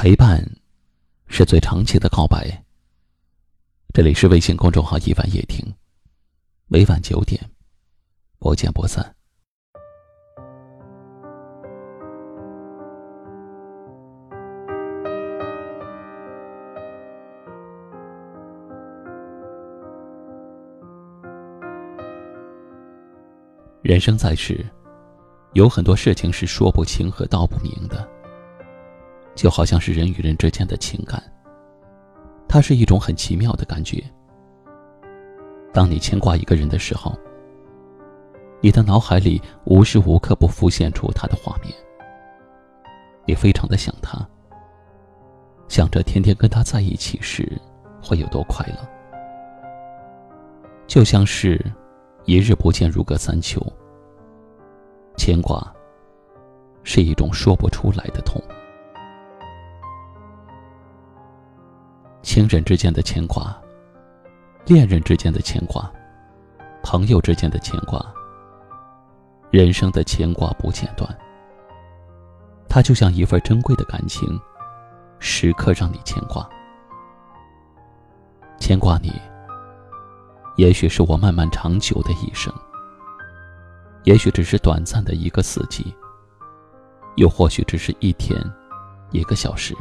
陪伴，是最长期的告白。这里是微信公众号“一晚夜听”，每晚九点，不见不散。人生在世，有很多事情是说不清和道不明的。就好像是人与人之间的情感，它是一种很奇妙的感觉。当你牵挂一个人的时候，你的脑海里无时无刻不浮现出他的画面，你非常的想他，想着天天跟他在一起时会有多快乐，就像是一日不见如隔三秋。牵挂是一种说不出来的痛。情人之间的牵挂，恋人之间的牵挂，朋友之间的牵挂，人生的牵挂不间断。它就像一份珍贵的感情，时刻让你牵挂。牵挂你，也许是我漫漫长久的一生，也许只是短暂的一个四季，又或许只是一天，一个小时。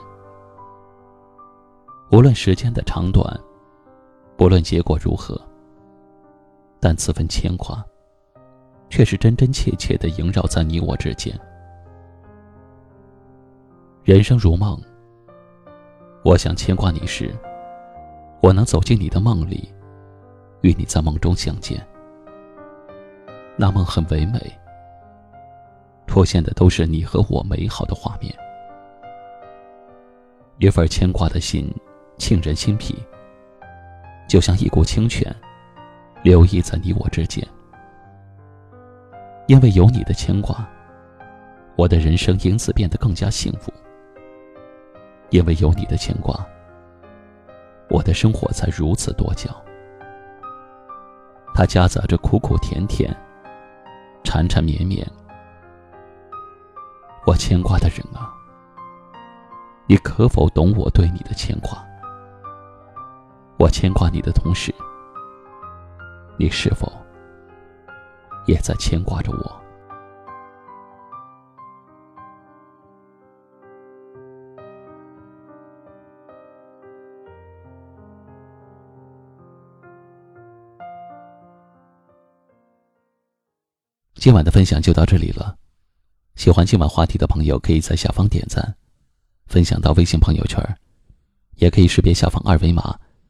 无论时间的长短，不论结果如何，但此份牵挂，却是真真切切的萦绕在你我之间。人生如梦，我想牵挂你时，我能走进你的梦里，与你在梦中相见。那梦很唯美，出现的都是你和我美好的画面。一份牵挂的心。沁人心脾，就像一股清泉，流溢在你我之间。因为有你的牵挂，我的人生因此变得更加幸福。因为有你的牵挂，我的生活才如此多娇。它夹杂着苦苦甜甜，缠缠绵绵。我牵挂的人啊，你可否懂我对你的牵挂？我牵挂你的同时，你是否也在牵挂着我？今晚的分享就到这里了。喜欢今晚话题的朋友，可以在下方点赞，分享到微信朋友圈，也可以识别下方二维码。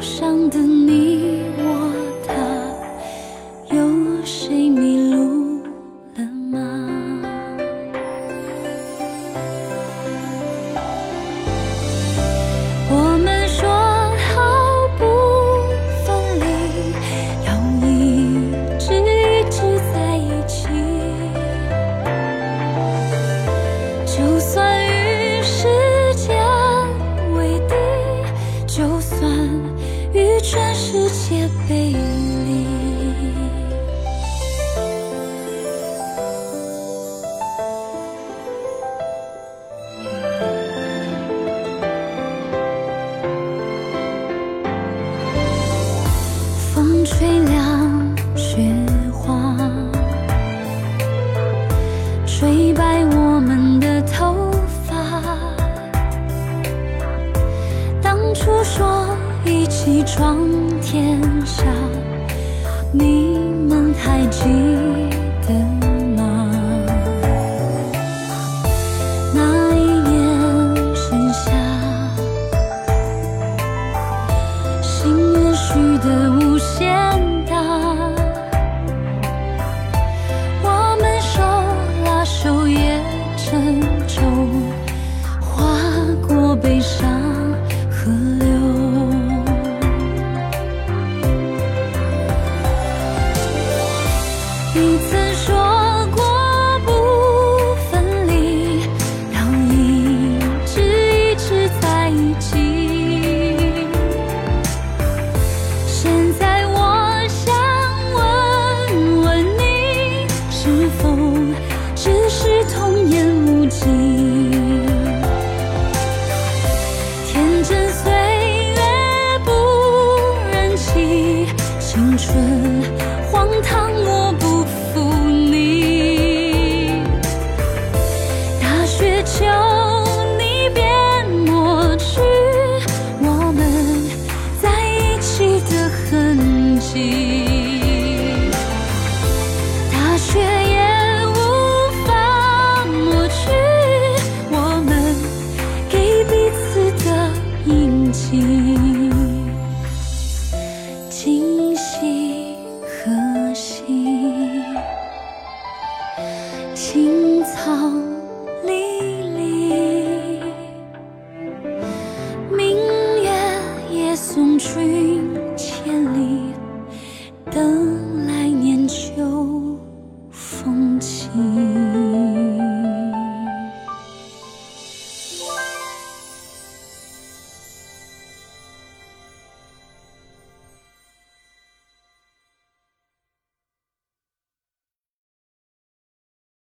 上的你我他，有谁迷路了吗？我们说好不分离，要一直一直在一起。就算叠被风吹凉雪花吹白我们的头发。当初说一起闯天下，你们还记今今夕何夕青草离离明月夜送君